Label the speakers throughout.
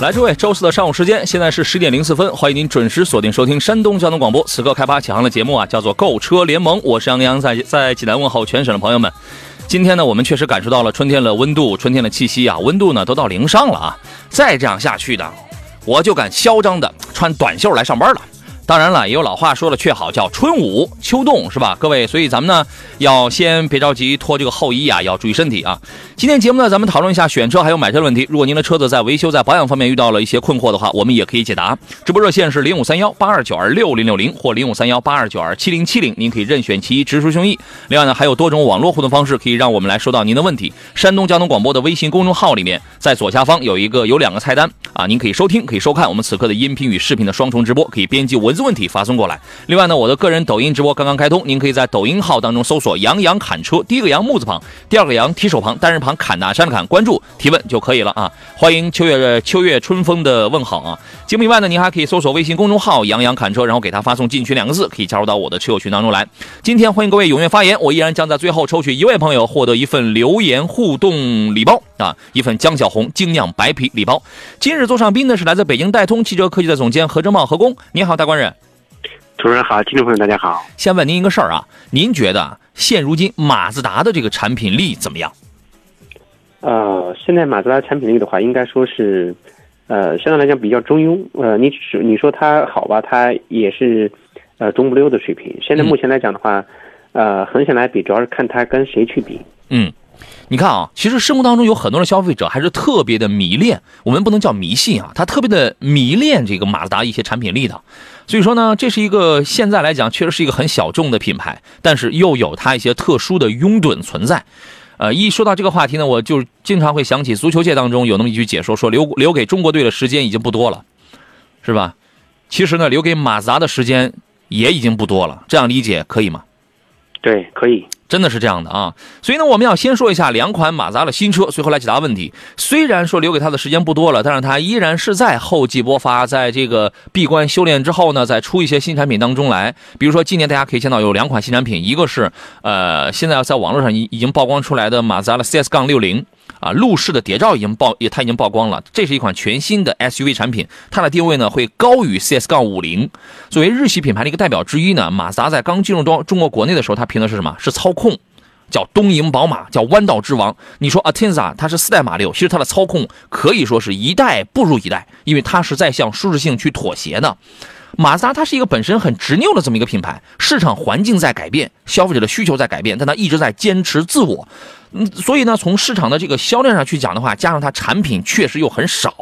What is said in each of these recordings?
Speaker 1: 来，诸位，周四的上午时间，现在是十点零四分，欢迎您准时锁定收听山东交通广播。此刻开发启航的节目啊，叫做《购车联盟》，我是杨洋，在在济南问候全省的朋友们。今天呢，我们确实感受到了春天的温度，春天的气息啊，温度呢都到零上了啊，再这样下去的。我就敢嚣张的穿短袖来上班了。当然了，也有老话说的却好，叫春捂秋冻，是吧？各位，所以咱们呢，要先别着急脱这个厚衣啊，要注意身体啊。今天节目呢，咱们讨论一下选车还有买车的问题。如果您的车子在维修、在保养方面遇到了一些困惑的话，我们也可以解答。直播热线是零五三幺八二九二六零六零或零五三幺八二九二七零七零，您可以任选其一，直抒胸臆。另外呢，还有多种网络互动方式，可以让我们来收到您的问题。山东交通广播的微信公众号里面，在左下方有一个有两个菜单啊，您可以收听，可以收看我们此刻的音频与视频的双重直播，可以编辑文字问题发送过来。另外呢，我的个人抖音直播刚刚开通，您可以在抖音号当中搜索“杨洋砍车”，第一个“杨”木字旁，第二个“杨”提手旁，单人旁，砍大山的侃，关注提问就可以了啊！欢迎秋月秋月春风的问好啊！节目以外呢，您还可以搜索微信公众号“杨洋砍车”，然后给他发送“进群”两个字，可以加入到我的车友群当中来。今天欢迎各位踊跃发言，我依然将在最后抽取一位朋友获得一份留言互动礼包啊，一份江小红精酿白啤礼包。今日座上宾呢是来自北京戴通汽车科技的总监何正茂何工，你好，大官人。
Speaker 2: 主持人好，听众朋友大家好。
Speaker 1: 先问您一个事儿啊，您觉得现如今马自达的这个产品力怎么样？
Speaker 2: 呃，现在马自达产品力的话，应该说是，呃，相对来讲比较中庸。呃，你你说它好吧，它也是，呃，中不溜的水平。现在目前来讲的话，呃，横向来比，主要是看它跟谁去比。
Speaker 1: 嗯。你看啊，其实生活当中有很多的消费者还是特别的迷恋，我们不能叫迷信啊，他特别的迷恋这个马自达一些产品力的。所以说呢，这是一个现在来讲确实是一个很小众的品牌，但是又有它一些特殊的拥趸存在。呃，一说到这个话题呢，我就经常会想起足球界当中有那么一句解说，说留留给中国队的时间已经不多了，是吧？其实呢，留给马自达的时间也已经不多了，这样理解可以吗？
Speaker 2: 对，可以。
Speaker 1: 真的是这样的啊，所以呢，我们要先说一下两款马自达的新车，随后来解答问题。虽然说留给他的时间不多了，但是他依然是在厚积薄发，在这个闭关修炼之后呢，再出一些新产品当中来。比如说今年大家可以见到有两款新产品，一个是呃，现在在网络上已已经曝光出来的马自达的 CS 杠六零。啊，路试的谍照已经曝，也它已经曝光了。这是一款全新的 SUV 产品，它的定位呢会高于 CS 杠五零。作为日系品牌的一个代表之一呢，马自达在刚进入中中国国内的时候，它凭的是什么？是操控，叫东瀛宝马，叫弯道之王。你说 Atenza 它是四代马六，其实它的操控可以说是一代不如一代，因为它是在向舒适性去妥协的。马自达它是一个本身很执拗的这么一个品牌，市场环境在改变，消费者的需求在改变，但它一直在坚持自我。嗯，所以呢，从市场的这个销量上去讲的话，加上它产品确实又很少，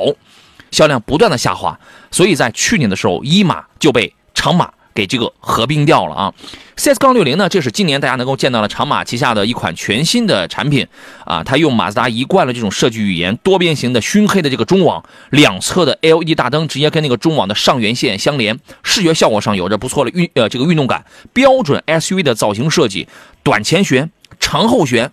Speaker 1: 销量不断的下滑，所以在去年的时候，一马就被长马。给这个合并掉了啊！CS 杠六零呢，这是今年大家能够见到的长马旗下的一款全新的产品啊，它用马自达一贯的这种设计语言，多边形的熏黑的这个中网，两侧的 LED 大灯直接跟那个中网的上缘线相连，视觉效果上有着不错的运呃这个运动感，标准 SUV 的造型设计，短前悬，长后悬。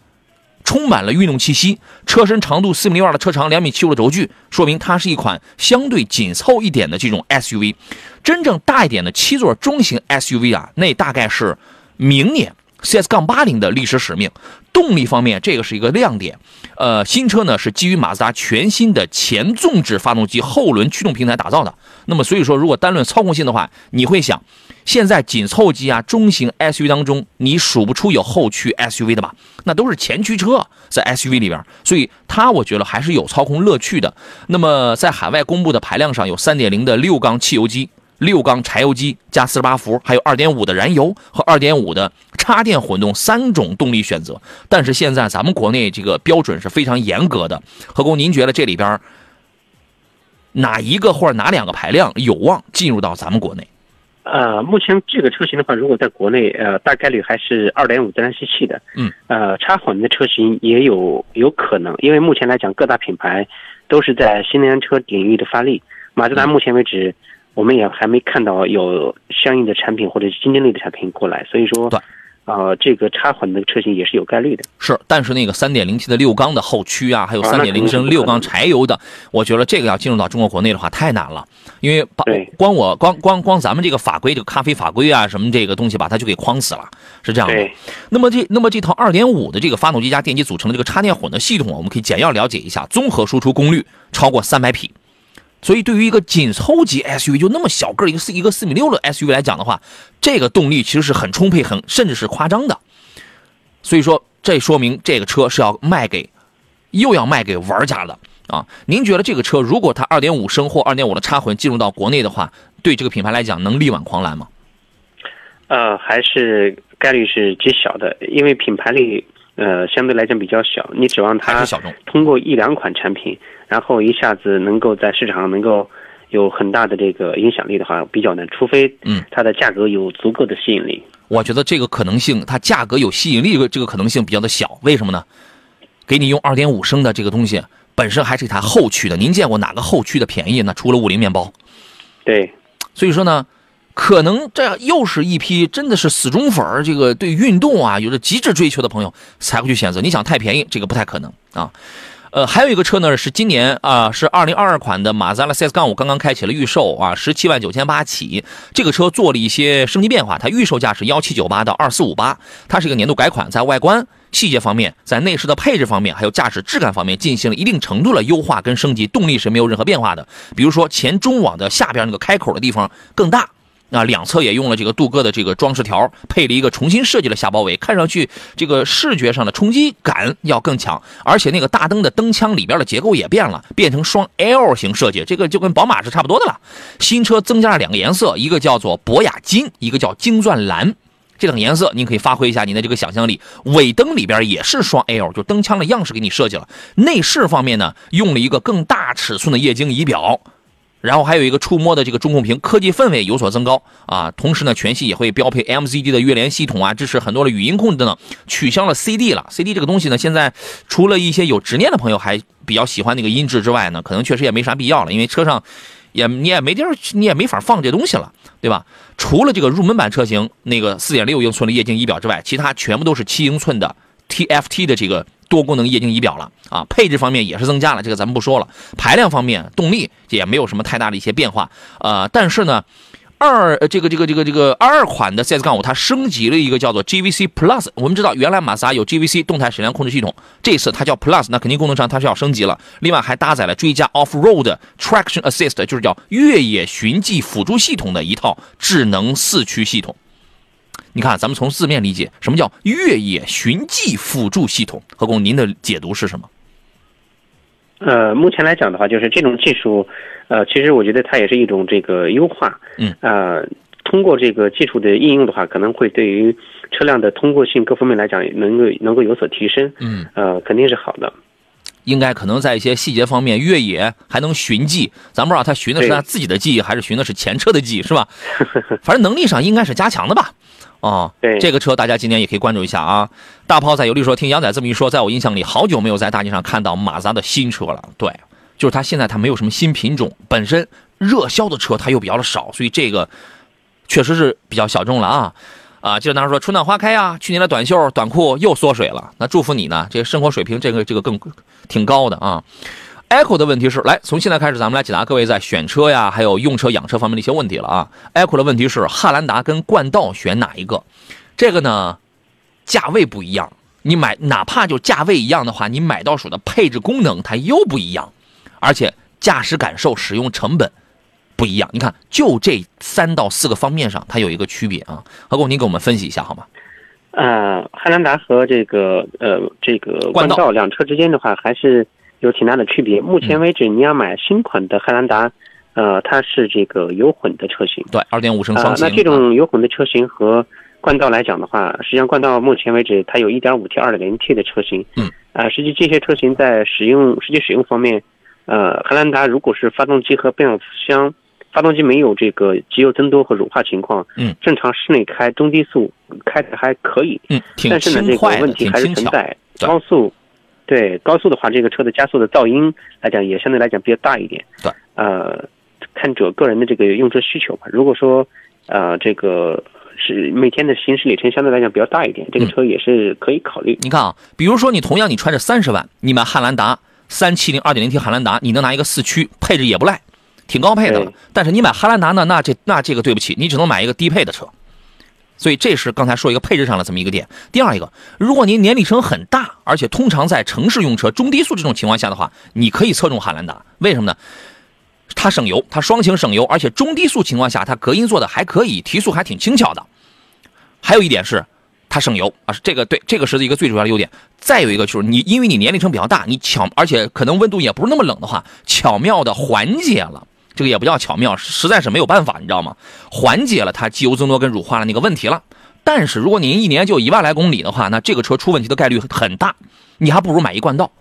Speaker 1: 充满了运动气息，车身长度四米零二的车长，两米七五的轴距，说明它是一款相对紧凑一点的这种 SUV。真正大一点的七座中型 SUV 啊，那大概是明年 CS 杠八零的历史使命。动力方面，这个是一个亮点。呃，新车呢是基于马自达全新的前纵置发动机后轮驱动平台打造的。那么，所以说如果单论操控性的话，你会想。现在紧凑级啊，中型 SUV 当中，你数不出有后驱 SUV 的吧？那都是前驱车在 SUV 里边，所以它我觉得还是有操控乐趣的。那么在海外公布的排量上有3.0的六缸汽油机、六缸柴油机加四十八伏，还有二点五的燃油和二点五的插电混动三种动力选择。但是现在咱们国内这个标准是非常严格的。何工，您觉得这里边哪一个或者哪两个排量有望进入到咱们国内？
Speaker 2: 呃，目前这个车型的话，如果在国内，呃，大概率还是二点五自然吸气的。
Speaker 1: 嗯。
Speaker 2: 呃，插混的车型也有有可能，因为目前来讲，各大品牌都是在新能源车领域的发力。马自达目前为止，我们也还没看到有相应的产品或者是竞争力的产品过来，所以说，
Speaker 1: 对，
Speaker 2: 呃，这个插混的车型也是有概率的。
Speaker 1: 是，但是那个三点零 T 的六缸的后驱啊，还有
Speaker 2: 啊那肯定
Speaker 1: 3.0
Speaker 2: 是不可能
Speaker 1: 升六缸柴油的，我觉得这个要进入到中国国内的话太难了，因为把光我光光光咱们这个法规，这个咖啡法规啊什么这个东西把它就给框死了，是这样的。
Speaker 2: 对，
Speaker 1: 那么这那么这套二点五的这个发动机加电机组成的这个插电混的系统，我们可以简要了解一下，综合输出功率超过三百匹。所以，对于一个紧凑级 SUV，就那么小个儿一个四一个四米六的 SUV 来讲的话，这个动力其实是很充沛、很甚至是夸张的。所以说，这说明这个车是要卖给，又要卖给玩家的啊！您觉得这个车如果它2.5升或2.5的插混进入到国内的话，对这个品牌来讲能力挽狂澜吗？
Speaker 2: 呃，还是概率是极小的，因为品牌力呃相对来讲比较小，你指望它？通过一两款产品，然后一下子能够在市场上能够有很大的这个影响力的话，比较难，除非
Speaker 1: 嗯
Speaker 2: 它的价格有足够的吸引力。
Speaker 1: 我觉得这个可能性，它价格有吸引力，这个可能性比较的小。为什么呢？给你用二点五升的这个东西，本身还是一台后驱的。您见过哪个后驱的便宜呢？除了五菱面包。
Speaker 2: 对，
Speaker 1: 所以说呢，可能这又是一批真的是死忠粉儿，这个对运动啊有着极致追求的朋友才会去选择。你想太便宜，这个不太可能啊。呃，还有一个车呢，是今年啊、是2022款的马自达 CS 杠五刚刚开启了预售啊，十七万九千八起。这个车做了一些升级变化，它预售价是幺七九八到二四五八，它是一个年度改款，在外观细节方面，在内饰的配置方面，还有驾驶质感方面进行了一定程度的优化跟升级，动力是没有任何变化的。比如说前中网的下边那个开口的地方更大。啊，两侧也用了这个镀铬的这个装饰条，配了一个重新设计的下包围，看上去这个视觉上的冲击感要更强，而且那个大灯的灯腔里边的结构也变了，变成双 L 型设计，这个就跟宝马是差不多的了。新车增加了两个颜色，一个叫做博雅金，一个叫金钻蓝。这两个颜色，您可以发挥一下您的这个想象力。尾灯里边也是双 L，就灯腔的样式给你设计了。内饰方面呢，用了一个更大尺寸的液晶仪表，然后还有一个触摸的这个中控屏，科技氛围有所增高啊。同时呢，全系也会标配 MCD 的月联系统啊，支持很多的语音控制等等。取消了 CD 了，CD 这个东西呢，现在除了一些有执念的朋友还比较喜欢那个音质之外呢，可能确实也没啥必要了，因为车上也你也没地儿，你也没法放这东西了，对吧？除了这个入门版车型那个4.6英寸的液晶仪表之外，其他全部都是7英寸的 TFT 的这个多功能液晶仪表了啊。配置方面也是增加了，这个咱们不说了。排量方面，动力也没有什么太大的一些变化，呃，但是呢。二这个这个这个这个二二款的 CS 杠五，它升级了一个叫做 GVC Plus。我们知道原来马自达有 GVC 动态矢量控制系统，这次它叫 Plus，那肯定功能上它是要升级了。另外还搭载了追加 Off Road Traction Assist，就是叫越野循迹辅助系统的一套智能四驱系统。你看，咱们从字面理解，什么叫越野寻迹辅助系统？何工，您的解读是什么？
Speaker 2: 呃，目前来讲的话，就是这种技术，呃，其实我觉得它也是一种这个优化。
Speaker 1: 嗯。
Speaker 2: 呃，通过这个技术的应用的话，可能会对于车辆的通过性各方面来讲，能够能够有所提升。
Speaker 1: 嗯。
Speaker 2: 呃，肯定是好的。
Speaker 1: 应该可能在一些细节方面，越野还能寻迹，咱不知道他寻的是他自己的记忆，还是寻的是前车的记忆，是吧？反正能力上应该是加强的吧。哦，
Speaker 2: 对
Speaker 1: 这个车大家今年也可以关注一下啊。大炮在有力说，听杨仔这么一说，在我印象里，好久没有在大街上看到马自达的新车了。对，就是它现在它没有什么新品种，本身热销的车它又比较的少，所以这个确实是比较小众了啊。啊，记得当时说春暖花开啊，去年的短袖短裤又缩水了，那祝福你呢，这个生活水平这个这个更挺高的啊。Echo 的问题是，来从现在开始，咱们来解答各位在选车呀，还有用车养车方面的一些问题了啊。Echo 的问题是，汉兰达跟冠道选哪一个？这个呢，价位不一样，你买哪怕就价位一样的话，你买到手的配置功能它又不一样，而且驾驶感受、使用成本不一样。你看，就这三到四个方面上，它有一个区别啊。何工，您给我们分析一下好吗？
Speaker 2: 呃，汉兰达和这个呃这个
Speaker 1: 冠道
Speaker 2: 冠道两车之间的话，还是有挺大的区别。目前为止，你要买新款的汉兰达，呃，它是这个油混的车型。
Speaker 1: 对，二点五升
Speaker 2: 啊
Speaker 1: 双，擎。
Speaker 2: 那这种油混的车型和冠道来讲的话，实际上冠道目前为止它有 1.5T、2.0T 的车型。
Speaker 1: 嗯。
Speaker 2: 啊，实际这些车型在使用实际使用方面，呃，汉兰达如果是发动机和变速箱，发动机没有这个机油增多和乳化情况，
Speaker 1: 嗯，
Speaker 2: 正常室内开中低速开的还可以。
Speaker 1: 嗯，挺
Speaker 2: 但是呢，这个
Speaker 1: 轻快的，
Speaker 2: 问题还是
Speaker 1: 挺轻巧。
Speaker 2: 存在。速，对高速的话，这个车的加速的噪音来讲，也相对来讲比较大一点。
Speaker 1: 对，
Speaker 2: 呃，看者个人的这个用车需求吧。如果说呃这个是每天的行驶里程相对来讲比较大一点，这个车也是可以考虑。
Speaker 1: 你看啊，比如说你同样你揣着三十万，你买汉兰达三七零二点零 T 汉兰达，你能拿一个四驱，配置也不赖，挺高配的了。但是你买汉兰达呢，那这那这个对不起，你只能买一个低配的车。所以这是刚才说一个配置上的这么一个点。第二一个，如果您年里程很大，而且通常在城市用车中低速这种情况下的话，你可以侧重汉兰达。为什么呢？它省油，它双擎省油，而且中低速情况下它隔音做的还可以，提速还挺轻巧的。还有一点是，它省油啊，这个对，这个是一个最主要的优点。再有一个就是你，因为你年龄层比较大，你巧，而且可能温度也不是那么冷的话，巧妙的缓解了。这个也不叫巧妙，实在是没有办法，你知道吗？缓解了它机油增多跟乳化的那个问题了。但是如果您一年就一万来公里的话，那这个车出问题的概率很大，你还不如买一冠道。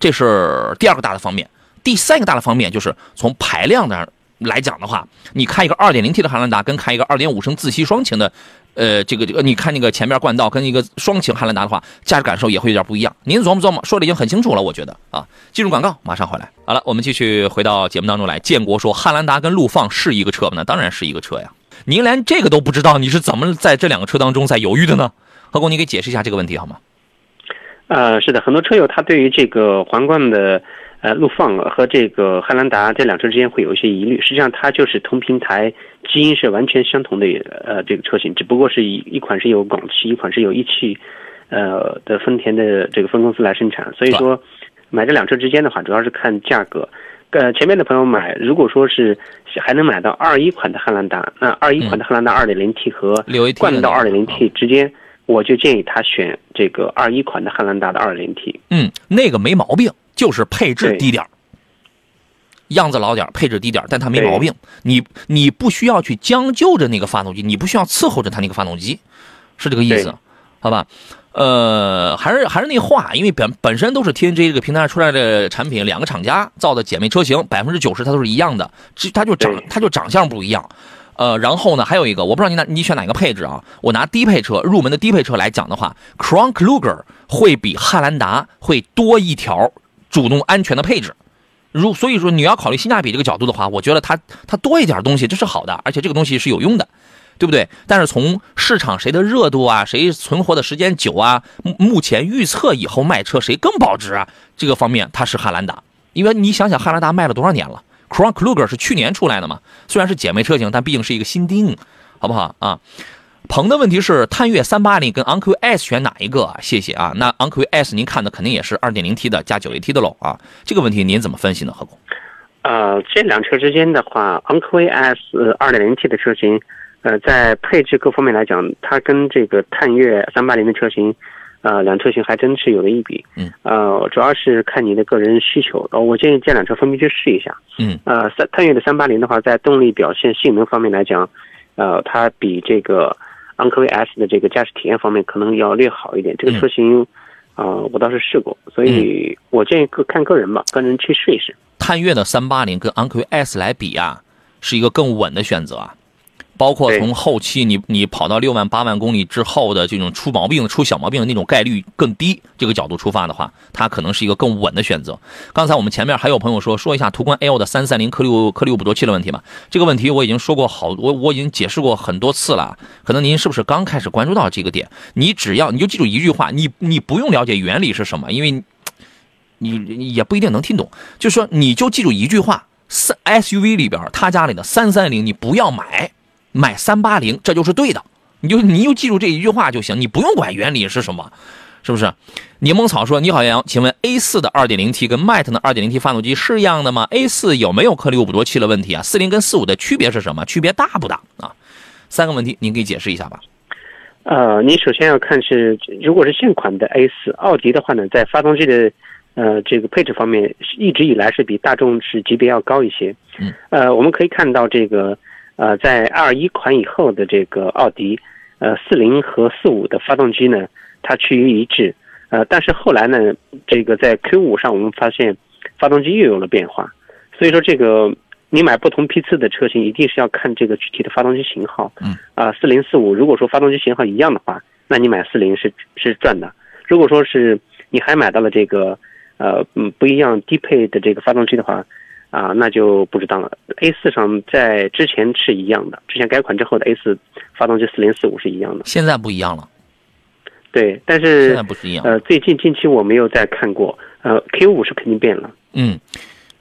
Speaker 1: 这是第二个大的方面。第三个大的方面就是从排量的来讲的话，你开一个 2.0T 的汉兰达跟开一个2.5升自吸双擎的，呃，这个这个，你看那个前面冠道跟一个双擎汉兰达的话，驾驶感受也会有点不一样。您琢磨琢磨，说的已经很清楚了，我觉得啊。进入广告，马上回来。好了，我们继续回到节目当中来。建国说，汉兰达跟陆放是一个车吗？那当然是一个车呀。您连这个都不知道，你是怎么在这两个车当中在犹豫的呢？何工，你给解释一下这个问题好吗？
Speaker 2: 呃，是的，很多车友他对于这个皇冠的呃陆放和这个汉兰达这两车之间会有一些疑虑。实际上，它就是同平台，基因是完全相同的呃这个车型，只不过是一一款是由广汽，一款是由一汽，呃的丰田的这个分公司来生产。所以说，买这两车之间的话，主要是看价格。呃，前面的朋友买，如果说是还能买到二一款的汉兰达，那二一款的汉兰达二点零 T 和冠道二点零 T 之间。我就建议他选这个二一款的汉兰达的二零 T。
Speaker 1: 嗯，那个没毛病，就是配置低点儿样子老点儿配置低点儿但它没毛病。你你不需要去将就着那个发动机，你不需要伺候着它那个发动机，是这个意思，好吧？呃，还是还是那话，因为本本身都是 TNG 这个平台上出来的产品，两个厂家造的姐妹车型，百分之九十它都是一样的，只它就长它就长相不一样。呃，然后呢，还有一个，我不知道你拿你选哪个配置啊？我拿低配车，入门的低配车来讲的话，Crown Kluger 会比汉兰达会多一条主动安全的配置。如所以说你要考虑性价比这个角度的话，我觉得它它多一点东西这是好的，而且这个东西是有用的，对不对？但是从市场谁的热度啊，谁存活的时间久啊，目前预测以后卖车谁更保值啊，这个方面它是汉兰达，因为你想想汉兰达卖了多少年了，Crown Kluger 是去年出来的嘛，虽然是姐妹车型，但毕竟是一个新丁，好不好啊？鹏的问题是探岳三八零跟昂科威 S 选哪一个啊？谢谢啊。那昂科威 S 您看的肯定也是二点零 T 的加九 AT 的喽啊。这个问题您怎么分析呢？何工？
Speaker 2: 呃，这两车之间的话，昂科威 S 二点零 T 的车型，呃，在配置各方面来讲，它跟这个探岳三八零的车型，呃，两车型还真是有了一比。
Speaker 1: 嗯。
Speaker 2: 呃，主要是看你的个人需求。呃，我建议这两车分别去试一下。
Speaker 1: 嗯。
Speaker 2: 呃，三探岳的三八零的话，在动力表现、性能方面来讲，呃，它比这个昂科威 S 的这个驾驶体验方面可能要略好一点。这个车型，呃，我倒是试过，所以我建议个看个人吧，个人去试一试。
Speaker 1: 探岳的三八零跟昂科威 S 来比啊，是一个更稳的选择啊。包括从后期你你跑到六万八万公里之后的这种出毛病、出小毛病的那种概率更低，这个角度出发的话，它可能是一个更稳的选择。刚才我们前面还有朋友说说一下途观 L 的三三零颗粒颗粒物捕捉器的问题吧。这个问题我已经说过好，我我已经解释过很多次了。可能您是不是刚开始关注到这个点？你只要你就记住一句话，你你不用了解原理是什么，因为你也不一定能听懂。就是说，你就记住一句话：三 SUV 里边他家里的三三零你不要买，买三八零，这就是对的。你就你就记住这一句话就行，你不用管原理是什么，是不是？柠檬草说：“你好，杨洋，请问 A 四的 2.0T 跟迈腾的 2.0T 发动机是一样的吗？A 四有没有颗粒物捕捉器的问题啊？四零跟四五的区别是什么？区别大不大啊？三个问题，您给解释一下吧。
Speaker 2: 呃，你首先要看是，如果是现款的 A 四奥迪的话呢，在发动机的呃这个配置方面，一直以来是比大众是级别要高一些。
Speaker 1: 嗯。
Speaker 2: 呃，我们可以看到这个呃，在二一款以后的这个奥迪，呃，四零和四五的发动机呢，它趋于一致。呃，但是后来呢，这个在 Q 五上我们发现发动机又有了变化，所以说这个你买不同批次的车型，一定是要看这个具体的发动机型号。
Speaker 1: 嗯。
Speaker 2: 啊，四零四五如果说发动机型号一样的话，那你买四零是是赚的。如果说是你还买到了这个呃嗯不一样低配的这个发动机的话，啊，那就不知道了。A 四上在之前是一样的，之前改款之后的 A 四发动机四零四五是一样的。
Speaker 1: 现在不一样了。
Speaker 2: 对，但是现
Speaker 1: 在不是一样。
Speaker 2: 呃，最近近期我没有再看过。呃，Q 五是肯定变了。
Speaker 1: 嗯，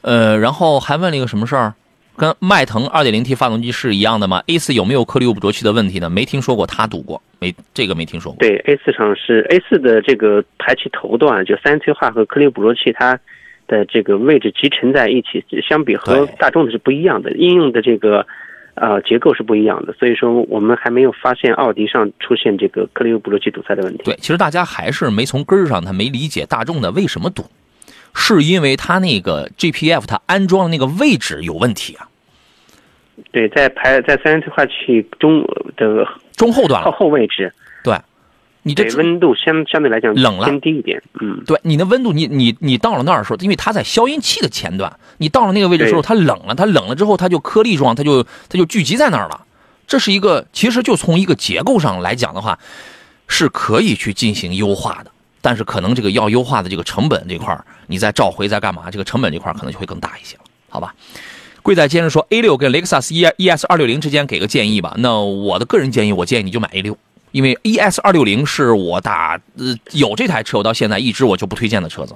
Speaker 1: 呃，然后还问了一个什么事儿，跟迈腾 2.0T 发动机是一样的吗？A 四有没有颗粒物捕捉器的问题呢？没听说过，他堵过没？这个没听说过。
Speaker 2: 对，A 四上是 A 四的这个排气头段，就三催化和颗粒捕捉器，它的这个位置集成在一起，相比和大众的是不一样的，应用的这个呃结构是不一样的，所以说我们还没有发现奥迪上出现这个颗粒物捕捉器堵塞的问题。
Speaker 1: 对，其实大家还是没从根儿上，他没理解大众的为什么堵，是因为它那个 GPF 它安装的那个位置有问题啊，
Speaker 2: 对，在排在三元催化器中的
Speaker 1: 中后段了。
Speaker 2: 后位置，
Speaker 1: 你这
Speaker 2: 温度相相对来讲
Speaker 1: 冷了
Speaker 2: 偏低一点。嗯，
Speaker 1: 对你的温度，你你你到了那儿的时候，因为它在消音器的前段，你到了那个位置的时候，它冷了，它冷了之后，它就颗粒状，它就它就聚集在那儿了。这是一个，其实就从一个结构上来讲的话，是可以去进行优化的，但是可能这个要优化的这个成本这块儿，你再召回再干嘛，这个成本这块可能就会更大一些了，好吧？贵在接着说，A 六跟雷克萨斯 E ES 二六零之间给个建议吧。那我的个人建议，我建议你就买 A 六，因为 ES 二六零是我打呃有这台车，我到现在一直我就不推荐的车子。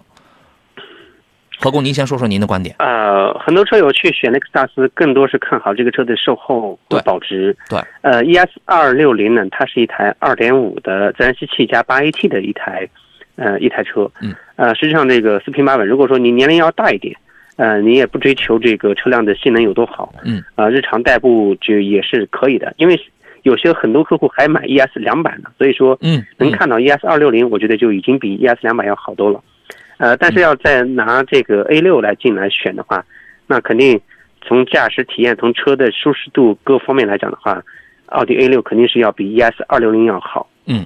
Speaker 1: 何工，您先说说您的观点。
Speaker 2: 呃，很多车友去选雷克萨斯，更多是看好这个车的售后和保值。
Speaker 1: 对，
Speaker 2: 呃，ES 二六零呢，它是一台二点五的自然吸气加八 AT 的一台，呃，一台车。
Speaker 1: 嗯。
Speaker 2: 呃，实际上这个四平八稳。如果说你年龄要大一点，呃，你也不追求这个车辆的性能有多好，
Speaker 1: 嗯，
Speaker 2: 啊、日常代步就也是可以的。因为有些很多客户还买 ES 两百呢，所以说
Speaker 1: 嗯，嗯
Speaker 2: 能看到 ES 二六零，我觉得就已经比 ES 两百要好多了。呃，但是要再拿这个 A 六来进来选的话，那肯定从驾驶体验、从车的舒适度各方面来讲的话，奥迪 A 六肯定是要比 ES 二六零要好。
Speaker 1: 嗯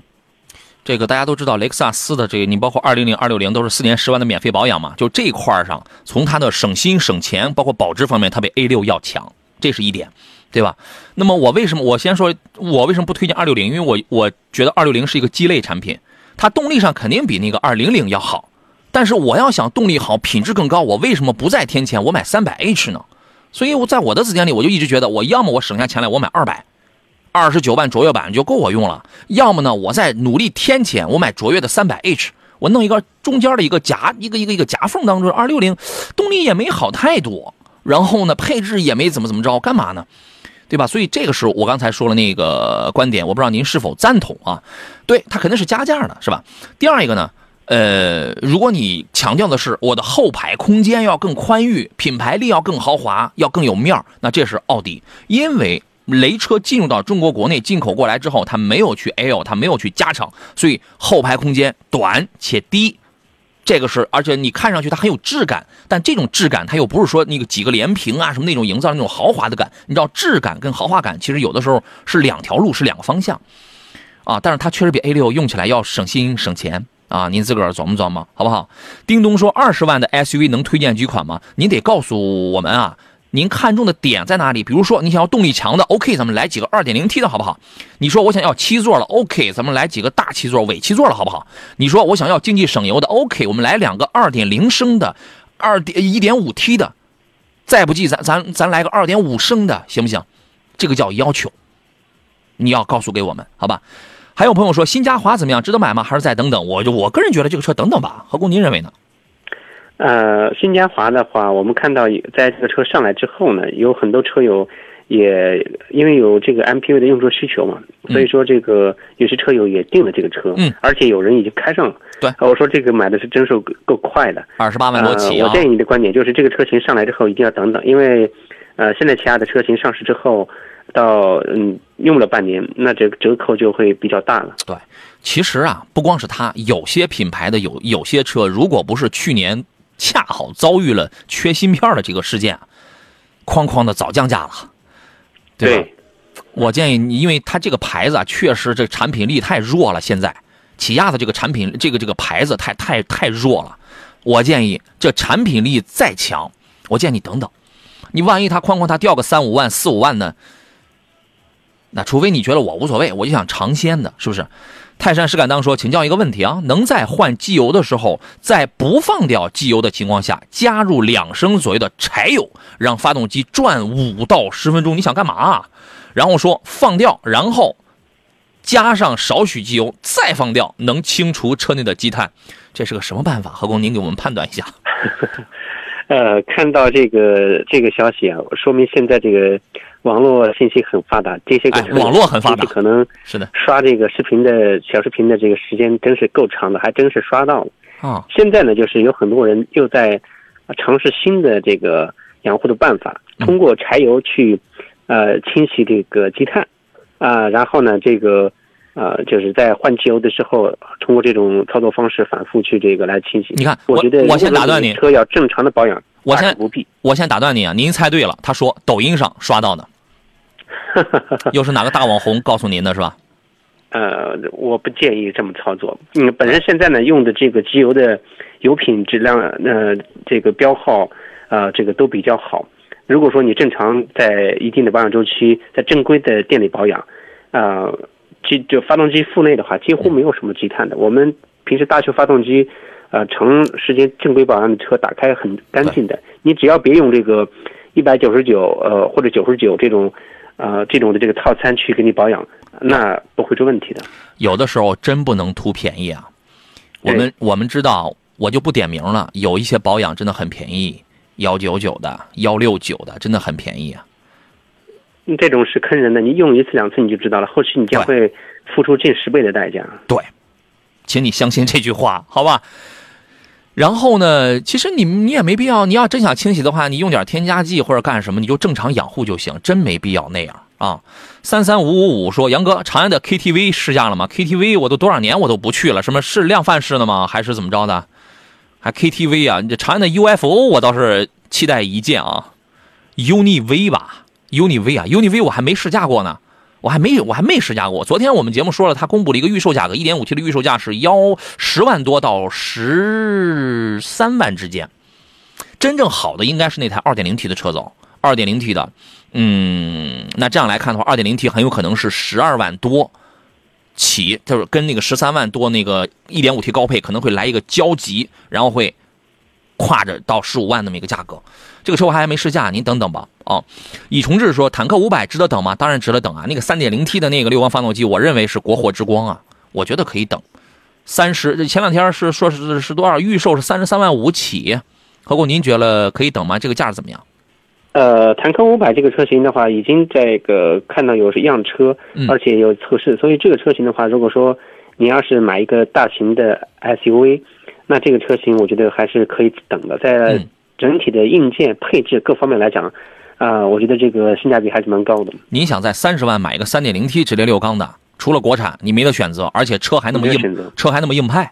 Speaker 1: 这个大家都知道，雷克萨斯的这个，你包括二零零、二六零都是四年十万的免费保养嘛，就这一块儿上，从它的省心省钱，包括保值方面，它比 A 六要强，这是一点，对吧？那么我为什么我先说，我为什么不推荐二六零？因为我我觉得二六零是一个鸡肋产品，它动力上肯定比那个二零零要好，但是我要想动力好、品质更高，我为什么不再添钱，我买三百 H 呢？所以我在我的字典里，我就一直觉得，我要么我省下钱来，我买二百。二十九万卓越版就够我用了，要么呢，我再努力添钱，我买卓越的三百 H，我弄一个中间的一个夹，一个一个一个夹缝当中，二六零动力也没好太多，然后呢，配置也没怎么怎么着，干嘛呢？对吧？所以这个是我刚才说了那个观点，我不知道您是否赞同啊？对，它肯定是加价的，是吧？第二一个呢，呃，如果你强调的是我的后排空间要更宽裕，品牌力要更豪华，要更有面，那这是奥迪，因为。雷车进入到中国国内进口过来之后，它没有去 L，它没有去加长，所以后排空间短且低，这个是，而且你看上去它很有质感，但这种质感它又不是说那个几个连屏啊什么那种营造那种豪华的感，你知道质感跟豪华感其实有的时候是两条路，是两个方向，啊，但是它确实比 A 六用起来要省心省钱啊，您自个儿琢磨琢磨好不好？叮咚说二十万的 SUV 能推荐几款吗？您得告诉我们啊。您看中的点在哪里？比如说，你想要动力强的，OK，咱们来几个 2.0T 的好不好？你说我想要七座了，OK，咱们来几个大七座、尾七座了好不好？你说我想要经济省油的，OK，我们来两个2.0升的、二点 1.5T 的，再不济咱咱咱来个2.5升的，行不行？这个叫要求，你要告诉给我们，好吧？还有朋友说新嘉华怎么样？值得买吗？还是再等等？我就我个人觉得这个车等等吧。何工，您认为呢？
Speaker 2: 呃，新嘉华的话，我们看到在这个车上来之后呢，有很多车友也因为有这个 MPV 的用车需求嘛，所以说这个有些车友也订了这个车，
Speaker 1: 嗯，
Speaker 2: 而且有人已经开上了。
Speaker 1: 对，
Speaker 2: 我说这个买的是真是够够快的，
Speaker 1: 二十八万多起啊！
Speaker 2: 呃。我建议你的观点就是这个车型上来之后一定要等等，因为呃，现在起亚的车型上市之后，到嗯用了半年，那这个折扣就会比较大了。
Speaker 1: 对，其实啊，不光是它，有些品牌的有有些车，如果不是去年。恰好遭遇了缺芯片的这个事件，哐哐的早降价了，对吧？
Speaker 2: 对
Speaker 1: 我建议你，因为它这个牌子啊，确实这产品力太弱了。现在起亚的这个产品，这个这个牌子太太太弱了。我建议这产品力再强，我建议你等等。你万一它哐哐它掉个三五万、四五万呢？那除非你觉得我无所谓，我就想尝鲜的，是不是？泰山石敢当说，请教一个问题啊，能在换机油的时候，在不放掉机油的情况下，加入两升左右的柴油，让发动机转五到十分钟？你想干嘛？然后说放掉，然后加上少许机油，再放掉，能清除车内的积碳，这是个什么办法？何工，您给我们判断一下。
Speaker 2: 呃，看到这个这个消息啊，说明现在这个网络信息很发达，这些个、
Speaker 1: 哎网络很发达
Speaker 2: 可能
Speaker 1: 是的
Speaker 2: 刷这个视频的小视频的这个时间真是够长的，还真是刷到了。
Speaker 1: 啊，
Speaker 2: 现在呢，就是有很多人又在呃尝试新的这个养护的办法，
Speaker 1: 嗯
Speaker 2: 通过柴油去呃清洗这个积碳啊、然后呢，这个呃就是在换机油的时候，通过这种操作方式反复去这个来清洗。
Speaker 1: 你看我
Speaker 2: 我觉得
Speaker 1: 我先打断你
Speaker 2: 车要正常的保养，
Speaker 1: 我先
Speaker 2: 不必。
Speaker 1: 我先打断你啊，您猜对了，他说抖音上刷到的，又是哪个大网红告诉您的是吧？
Speaker 2: 呃，我不建议这么操作。嗯，本身现在呢用的这个机油的油品质量，呃，这个标号，呃，这个都比较好。如果说你正常在一定的保养周期，在正规的店里保养，呃，机就发动机腹内的话，几乎没有什么积碳的。我们平时大修发动机，呃，长时间正规保养的车打开很干净的。你只要别用这个一百九十九，呃，或者九十九这种，呃，这种的这个套餐去给你保养，那不会出问题的。
Speaker 1: 有的时候真不能图便宜啊。我们我们知道，我就不点名了，有一些保养真的很便宜，幺九九的、幺六九的，真的很便宜啊。
Speaker 2: 嗯这种是坑人的，你用一次两次你就知道了，后期你将会付出近十倍的代价。
Speaker 1: 对，请你相信这句话，好吧？然后呢，其实你你也没必要，你要真想清洗的话，你用点添加剂或者干什么，你就正常养护就行，真没必要那样啊。三三五五五说，杨哥，长安的 KTV 试驾了吗？KTV 我都多少年我都不去了，什么是量贩式的吗？还是怎么着的？还 KTV 啊？这长安的 UFO 我倒是期待一见啊，UNI-V 吧，UNI-V 啊，UNI-V 我还没试驾过呢。我还没有我还没试驾过。昨天我们节目说了，它公布了一个预售价格，一点五 T 的预售价是幺十万多到十三万之间。真正好的应该是那台二点零 T 的车走，二点零 T 的，嗯，那这样来看的话，二点零 T 很有可能是十二万多起，就是跟那个十三万多那个一点五 T 高配可能会来一个交集，然后会跨着到十五万那么一个价格。这个车我还没试驾，您等等吧。哦，以重志说，坦克五百值得等吗？当然值得等啊！那个三点零 T 的那个六缸发动机，我认为是国货之光啊，我觉得可以等。三十，前两天是说是是多少？预售是三十三万五起。何工，您觉得可以等吗？这个价怎么样？
Speaker 2: 呃，坦克五百这个车型的话，已经这个看到有是样车，
Speaker 1: 嗯
Speaker 2: 而且有测试，所以这个车型的话，如果说你要是买一个大型的 SUV，那这个车型我觉得还是可以等的，在
Speaker 1: 嗯
Speaker 2: 整体的硬件配置各方面来讲，啊、我觉得这个性价比还是蛮高的。
Speaker 1: 您想在三十万买一个三点零 T 直列六缸的，除了国产，你没得选择，而且车还那么硬车还那么硬派，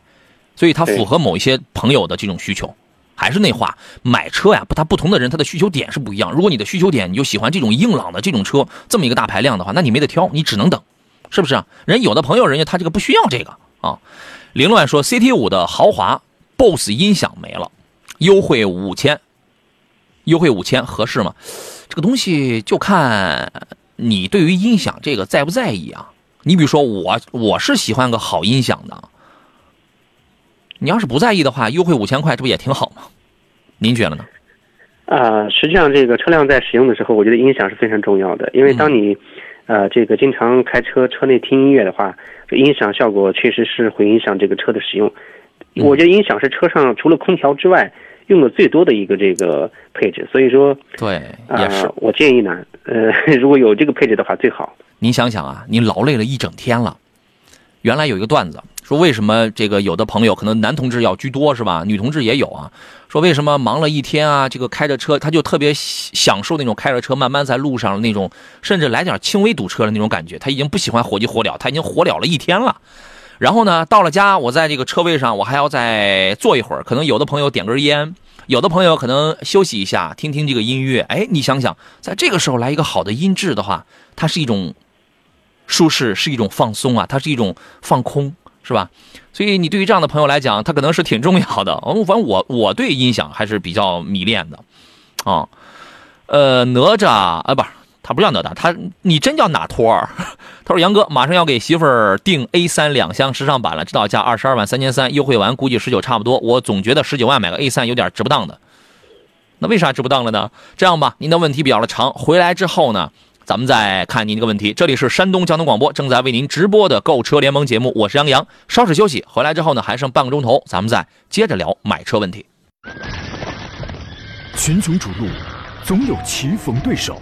Speaker 1: 所以它符合某一些朋友的这种需求。还是那话，买车呀，不，他不同的人他的需求点是不一样。如果你的需求点你就喜欢这种硬朗的这种车，这么一个大排量的话，那你没得挑，你只能等，是不是啊？人有的朋友人家他这个不需要这个啊。凌乱说 CT 五的豪华 BOSS 音响没了，优惠五千，优惠五千合适吗？这个东西就看你对于音响这个在不在意啊。你比如说我，我是喜欢个好音响的。你要是不在意的话，优惠五千块，这不也挺好吗？您觉得呢？
Speaker 2: 啊、实际上这个车辆在使用的时候，我觉得音响是非常重要的，因为当你，呃，这个经常开车车内听音乐的话，这音响效果确实是会影响这个车的使用。
Speaker 1: 嗯
Speaker 2: 我觉得音响是车上除了空调之外用的最多的一个这个配置，所以说，
Speaker 1: 对，
Speaker 2: 啊、
Speaker 1: 也是。
Speaker 2: 我建议呢，呃，如果有这个配置的话最好。
Speaker 1: 您想想啊，您劳累了一整天了。原来有一个段子说，为什么这个有的朋友可能男同志要居多是吧？女同志也有啊。说为什么忙了一天啊，这个开着车他就特别享受那种开着车慢慢在路上的那种，甚至来点轻微堵车的那种感觉。他已经不喜欢火急火燎，他已经火燎了一天了。然后呢，到了家，我在这个车位上，我还要再坐一会儿。可能有的朋友点根烟，有的朋友可能休息一下，听听这个音乐。哎，你想想，在这个时候来一个好的音质的话，它是一种舒适，是一种放松啊，它是一种放空，是吧？所以你对于这样的朋友来讲，它可能是挺重要的。哦，反正我我对音响还是比较迷恋的，啊，呃，哪吒啊，不是他不叫哪吒，他你真叫哪托儿？他说杨哥马上要给媳妇儿订 A 三两厢时尚版了，指导价二十二万三千三，优惠完估计十九差不多。我总觉得十九万买个 A 三有点值不当的。那为啥值不当了呢？这样吧，您的问题比较的长，回来之后呢，咱们再看您这个问题。这里是山东交通广播正在为您直播的购车联盟节目，我是杨洋。稍事休息，回来之后呢，还剩半个钟头，咱们再接着聊买车问题。
Speaker 3: 群雄逐鹿，总有棋逢对手，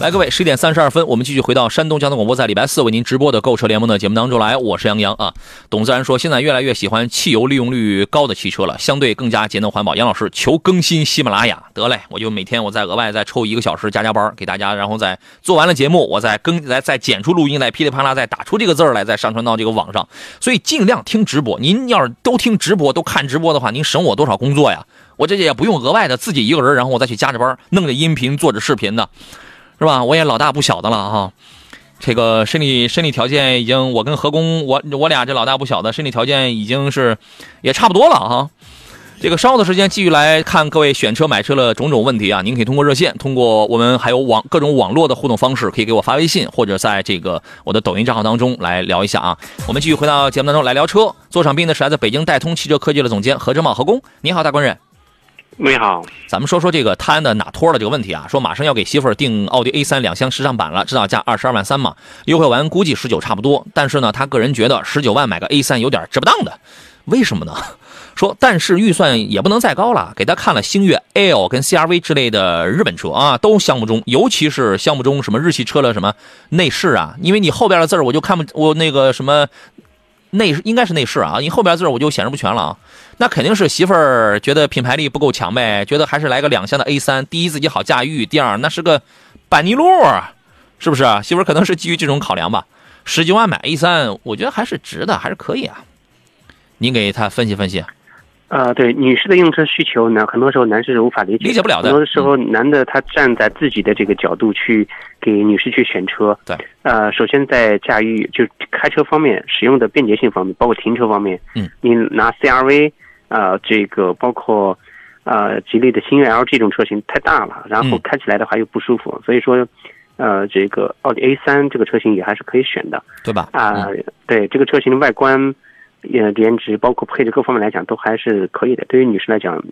Speaker 1: 来，各位，十一点三十二分，我们继续回到山东交通广播，在礼拜四为您直播的购车联盟的节目当中来。我是杨洋啊。董自然说，现在越来越喜欢汽油利用率高的汽车了，相对更加节能环保。杨老师求更新喜马拉雅，得嘞，我就每天我再额外再抽一个小时加加班给大家，然后再做完了节目，我再更来再剪出录音来，噼里啪啦再打出这个字儿来，再上传到这个网上。所以尽量听直播。您要是都听直播，都看直播的话，您省我多少工作呀？我这也不用额外的自己一个人，然后我再去加着班弄着音频，做着视频的。是吧？我也老大不小的了哈，这个身体身体条件已经，我跟何工，我我俩这老大不小的身体条件已经是也差不多了哈。这个稍后的时间继续来看各位选车买车的种种问题啊，您可以通过热线，通过我们还有网各种网络的互动方式，可以给我发微信，或者在这个我的抖音账号当中来聊一下啊。我们继续回到节目当中来聊车，座上宾的是来自北京戴通汽车科技的总监何正茂何工，你好，大官人。
Speaker 2: 你好，
Speaker 1: 咱们说说这个泰安的哪托的这个问题啊？说马上要给媳妇儿订奥迪 A 三两厢时尚版了，指导价二十二万三嘛，优惠完估计十九差不多。但是呢，他个人觉得十九万买个 A 三有点值不当的，为什么呢？说但是预算也不能再高了。给他看了星越 L 跟 CRV 之类的日本车啊，都项目中，尤其是项目中什么日系车的什么内饰啊，因为你后边的字儿我就看不我那个什么内应该是内饰啊，你后边字我就显示不全了啊。那肯定是媳妇儿觉得品牌力不够强呗，觉得还是来个两厢的 A 三，第一自己好驾驭，第二那是个板尼路，是不是？媳妇可能是基于这种考量吧。十几万买 A 三，我觉得还是值的，还是可以啊。您给他分析分析。
Speaker 2: 呃，对，女士的用车需求呢，很多时候男士是无法理解，
Speaker 1: 理解不了的。
Speaker 2: 很多时候男的他站在自己的这个角度去给女士去选车。
Speaker 1: 对。
Speaker 2: 呃，首先在驾驭就开车方面，使用的便捷性方面，包括停车方面。
Speaker 1: 嗯。
Speaker 2: 你拿 CRV。呃，这个包括，呃，吉利的星越 L 这种车型太大了，然后开起来的话又不舒服，所以说，呃，这个奥迪 A 三这个车型也还是可以选的，
Speaker 1: 对吧？
Speaker 2: 啊，对这个车型的外观、也颜值，包括配置各方面来讲，都还是可以的。对于女士来讲，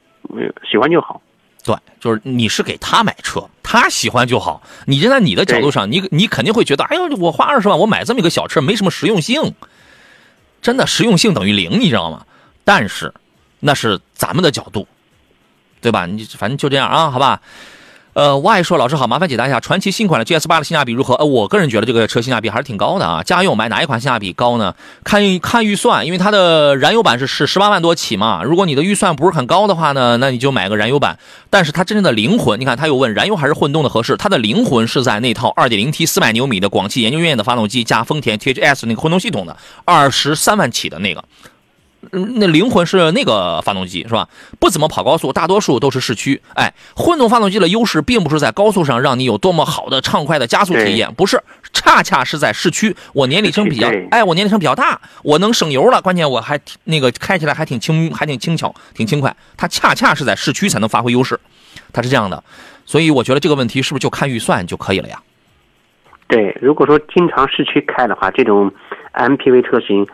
Speaker 2: 喜欢就好。
Speaker 1: 对，就是你是给她买车，她喜欢就好。你站在你的角度上，你你肯定会觉得，哎呦，我花二十万我买这么一个小车，没什么实用性，真的实用性等于零，你知道吗？但是。那是咱们的角度，对吧？你反正就这样啊，好吧。呃，，Y 说老师好，麻烦解答一下传奇新款的 GS 八的性价比如何？呃，我个人觉得这个车性价比还是挺高的啊。家用买哪一款性价比高呢？看看预算，因为它的燃油版是是十八万多起嘛。如果你的预算不是很高的话呢，那你就买个燃油版。但是它真正的灵魂，你看他又问燃油还是混动的合适？它的灵魂是在那套二点零 T 四百牛米的广汽研究院的发动机加丰田 THS 那个混动系统的二十三万起的那个。嗯，那灵魂是那个发动机是吧？不怎么跑高速，大多数都是市区。哎，混动发动机的优势并不是在高速上让你有多么好的畅快的加速体验，不是，恰恰是在市区。我年里程比较，哎，我年里程比较大，我能省油了，关键我还那个开起来还挺轻，还挺轻巧，挺轻快。它恰恰是在市区才能发挥优势，它是这样的。所以我觉得这个问题是不是就看预算就可以了呀？
Speaker 2: 对，如果说经常市区开的话，这种 MPV 车型。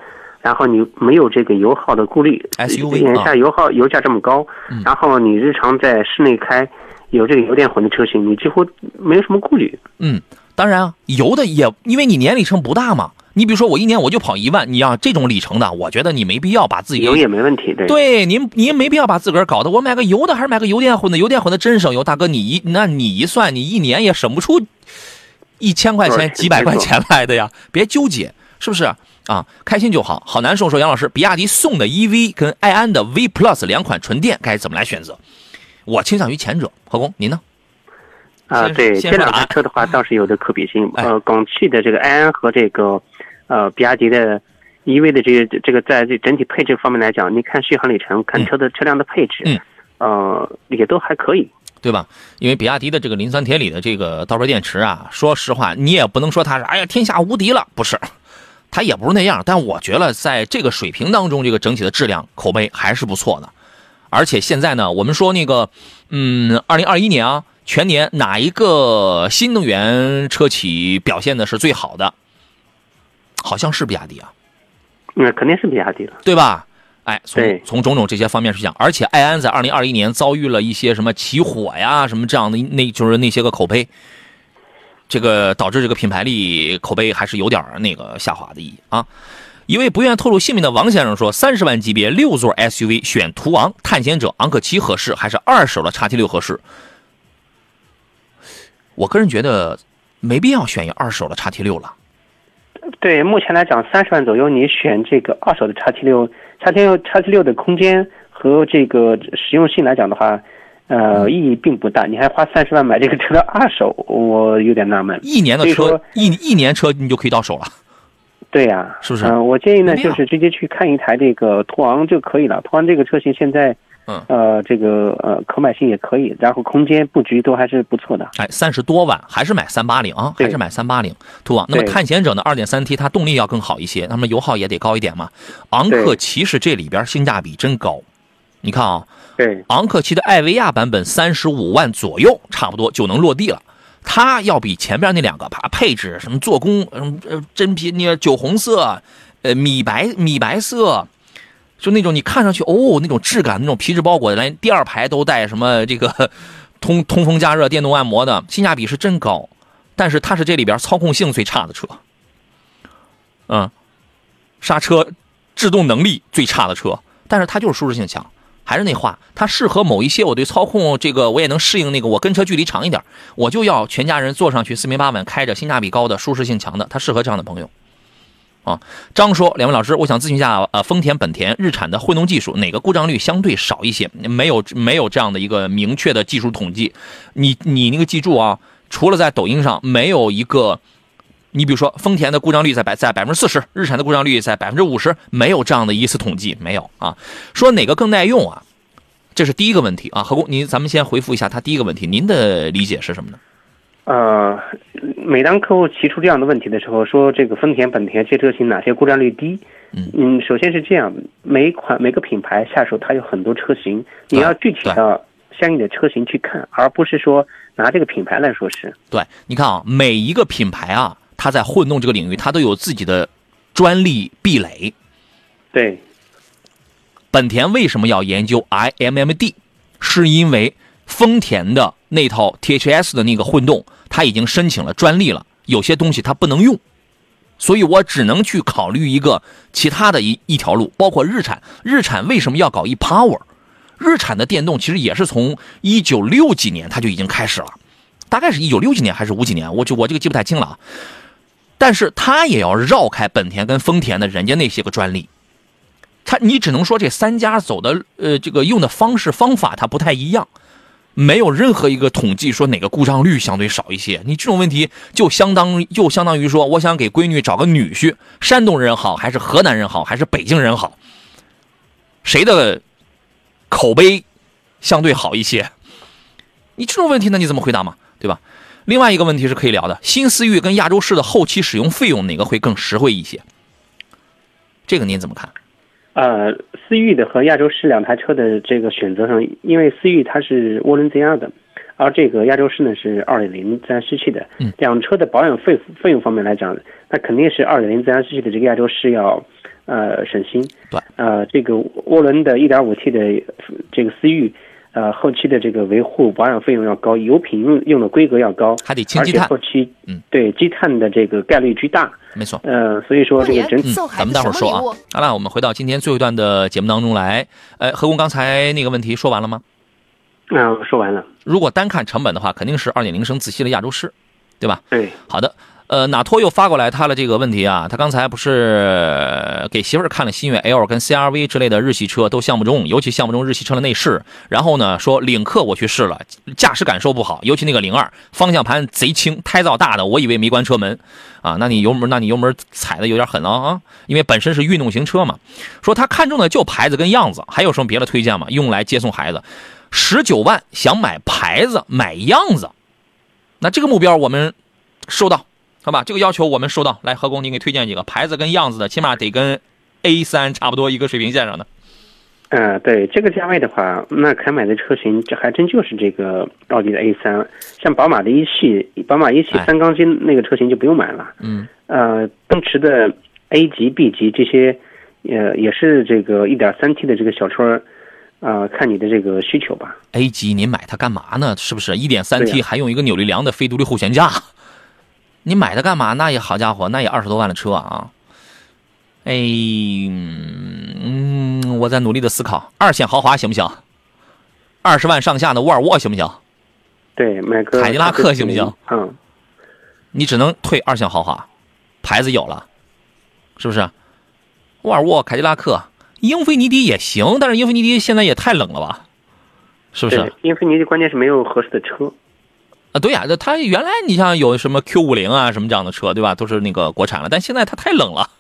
Speaker 2: 然后你没有这个油耗的顾虑
Speaker 1: ，SUV
Speaker 2: 眼下油耗油价这么高，然后你日常在室内开，有这个油电混的车型，你几乎没有什么顾虑。
Speaker 1: 嗯，当然啊，油的也因为你年里程不大嘛。你比如说我一年我就跑一万，你要这种里程的，我觉得你没必要把自己
Speaker 2: 油也没问题，对
Speaker 1: 对，您您没必要把自个儿搞得我买个油的还是买个油电混的，油电混的真省油，大哥你一那你一算，你一年也省不出一千块钱几百块钱来的呀，别纠结，是不是？啊，开心就好。好难受，说杨老师，比亚迪宋的 EV 跟埃安的 V Plus 两款纯电该怎么来选择？我倾向于前者。何工，您呢？
Speaker 2: 啊，对，这两台车的话倒是有的可比性。呃，广汽的这个埃安和这个呃比亚迪的 EV 的这个这个在这整体配置方面来讲，你看续航里程，看车的车辆的配置，
Speaker 1: 嗯，
Speaker 2: 呃，也都还可以。
Speaker 1: 对吧？因为比亚迪的这个磷酸铁锂的这个倒车电池啊，说实话，你也不能说它是哎呀天下无敌了，不是，它也不是那样。但我觉得在这个水平当中，这个整体的质量口碑还是不错的。而且现在呢，我们说那个，嗯，二零二一年啊，全年哪一个新能源车企表现的是最好的？好像是比亚迪啊，
Speaker 2: 那肯定是比亚迪了，
Speaker 1: 对吧？哎，从
Speaker 2: 对
Speaker 1: 从种种这些方面去讲，而且埃安在二零二一年遭遇了一些什么起火呀，什么这样的，那就是那些个口碑，这个导致这个品牌力口碑还是有点那个下滑的意义啊。一位不愿透露姓名的王先生说：“三十万级别六座 SUV 选途昂、探险者、昂克旗合适，还是二手的叉 T 六合适？”我个人觉得没必要选一二手的叉 T 六了。
Speaker 2: 对，目前来讲，三十万左右，你选这个二手的叉 T 六，叉 T 六叉 T 六的空间和这个实用性来讲的话，呃，意义并不大。你还花三十万买这个车的二手，我有点纳闷。
Speaker 1: 一年的车一一年车你就可以到手了。
Speaker 2: 对呀、
Speaker 1: 是不是
Speaker 2: 嗯、我建议呢，就是直接去看一台这个途昂就可以了。途昂这个车型现在，
Speaker 1: 嗯
Speaker 2: 呃，这个呃可买性也可以，然后空间布局都还是不错的。
Speaker 1: 哎，三十多万还是买三八零啊，还是买三八零途昂。那么探险者呢，二点三 T 它动力要更好一些，那么油耗也得高一点嘛。昂克
Speaker 2: 对
Speaker 1: 旗是这里边性价比真高，你看啊，
Speaker 2: 对，
Speaker 1: 昂克旗的艾维亚版本三十五万左右，差不多就能落地了。它要比前边那两个，把配置什么做工，嗯真皮那酒红色，呃米白米白色，就那种你看上去哦那种质感，那种皮质包裹的，连第二排都带什么这个 通通风加热、电动按摩的，性价比是真高。但是它是这里边操控性最差的车，嗯，刹车制动能力最差的车，但是它就是舒适性强。还是那话，它适合某一些我对操控这个我也能适应那个我跟车距离长一点，我就要全家人坐上去四平八稳开着，性价比高的、舒适性强的，它适合这样的朋友。啊，张说，两位老师，我想咨询一下，呃，丰田、本田、日产的混动技术哪个故障率相对少一些？没有没有这样的一个明确的技术统计。你你那个记住啊，除了在抖音上，没有一个，你比如说丰田的故障率在百在百分之四十，日产的故障率在百分之五十，没有这样的一次统计，没有啊。说哪个更耐用啊？这是第一个问题啊，何工，您咱们先回复一下他第一个问题，您的理解是什么呢？
Speaker 2: 呃，每当客户提出这样的问题的时候，说这个丰田、本田这些车型哪些故障率低？
Speaker 1: 嗯
Speaker 2: 首先是这样，每一款每个品牌下手它有很多车型，你要具体到相应的车型去看，而不是说拿这个品牌来说事。
Speaker 1: 对，你看啊，每一个品牌啊，它在混动这个领域，它都有自己的专利壁垒。
Speaker 2: 对，
Speaker 1: 本田为什么要研究 iMMD？是因为丰田的那套 THS 的那个混动，它已经申请了专利了，有些东西它不能用，所以我只能去考虑一个其他的一一条路。包括日产，日产为什么要搞 ePower？日产的电动其实也是从一九六几年它就已经开始了，大概是一九六几年还是五几年，我就我这个记不太清了啊。但是它也要绕开本田跟丰田的人家那些个专利。它你只能说这三家走的呃这个用的方式方法它不太一样，没有任何一个统计说哪个故障率相对少一些。你这种问题就相当就相当于说，我想给闺女找个女婿，山东人好还是河南人好还是北京人好，谁的口碑相对好一些？你这种问题那你怎么回答嘛？对吧？另外一个问题是可以聊的，新思域跟亚洲狮的后期使用费用哪个会更实惠一些？这个您怎么看？
Speaker 2: 呃，思域的和亚洲狮两台车的这个选择上，因为思域它是涡轮增压的，而这个亚洲狮呢是二点零自然吸气的，
Speaker 1: 嗯，
Speaker 2: 两车的保养费费用方面来讲，那肯定是二点零自然吸气的这个亚洲狮要呃省心，
Speaker 1: 对，
Speaker 2: 呃，这个涡轮的一点五 T 的这个思域。呃，后期的这个维护保养费用要高，油品用用的规格要高，
Speaker 1: 还得清
Speaker 2: 而且
Speaker 1: 积碳，
Speaker 2: 后期
Speaker 1: 嗯
Speaker 2: 对积碳的这个概率巨大，
Speaker 1: 没错。
Speaker 2: 呃，所以说这个整体
Speaker 1: 咱们待会儿说啊。好了，我们回到今天最后一段的节目当中来。呃，何工刚才那个问题说完了吗？
Speaker 2: 嗯、说完了，
Speaker 1: 如果单看成本的话，肯定是二点零升自吸的亚洲狮，对吧？
Speaker 2: 对。
Speaker 1: 好的，呃，哪托又发过来他的这个问题啊？他刚才不是给媳妇儿看了新悦 L 跟 CRV 之类的日系车都相不中，尤其相不中日系车的内饰。然后呢，说领克我去试了，驾驶感受不好，尤其那个零二方向盘贼轻，胎噪大的，我以为没关车门啊。那你油门，那你油门踩的有点狠了啊，因为本身是运动型车嘛。说他看中的就牌子跟样子，还有什么别的推荐吗？用来接送孩子，十九万想买牌子买样子，那这个目标我们收到。好吧，这个要求我们收到。来，何工，你给推荐几个牌子跟样子的，起码得跟 A 三差不多一个水平线上的。
Speaker 2: 呃，对这个价位的话，那可买的车型，这还真就是这个奥迪的 A 三。像宝马的一系，宝马一系三缸机那个车型就不用买了。
Speaker 1: 嗯。
Speaker 2: 呃，奔驰的 A 级、B 级这些，呃，也是这个 1.3T 的这个小车，啊，看你的这个需求吧。
Speaker 1: A 级您买它干嘛呢？是不是？1.3T 还用一个扭力梁的非独立后悬架？你买它干嘛？那也好家伙，那也二十多万的车啊！哎，嗯，我在努力的思考，二线豪华行不行？二十万上下的沃尔沃行不行？
Speaker 2: 对，买个
Speaker 1: 凯迪拉克行不行？
Speaker 2: 嗯，
Speaker 1: 你只能退二线豪华，牌子有了，是不是？沃尔沃、凯迪拉克、英菲尼迪也行，但是英菲尼迪现在也太冷了吧？是不是？
Speaker 2: 英菲尼迪关键是没有合适的车。
Speaker 1: 啊，对呀，那它原来你像有什么 Q 五零啊，什么这样的车，对吧？都是那个国产了，但现在它太冷了，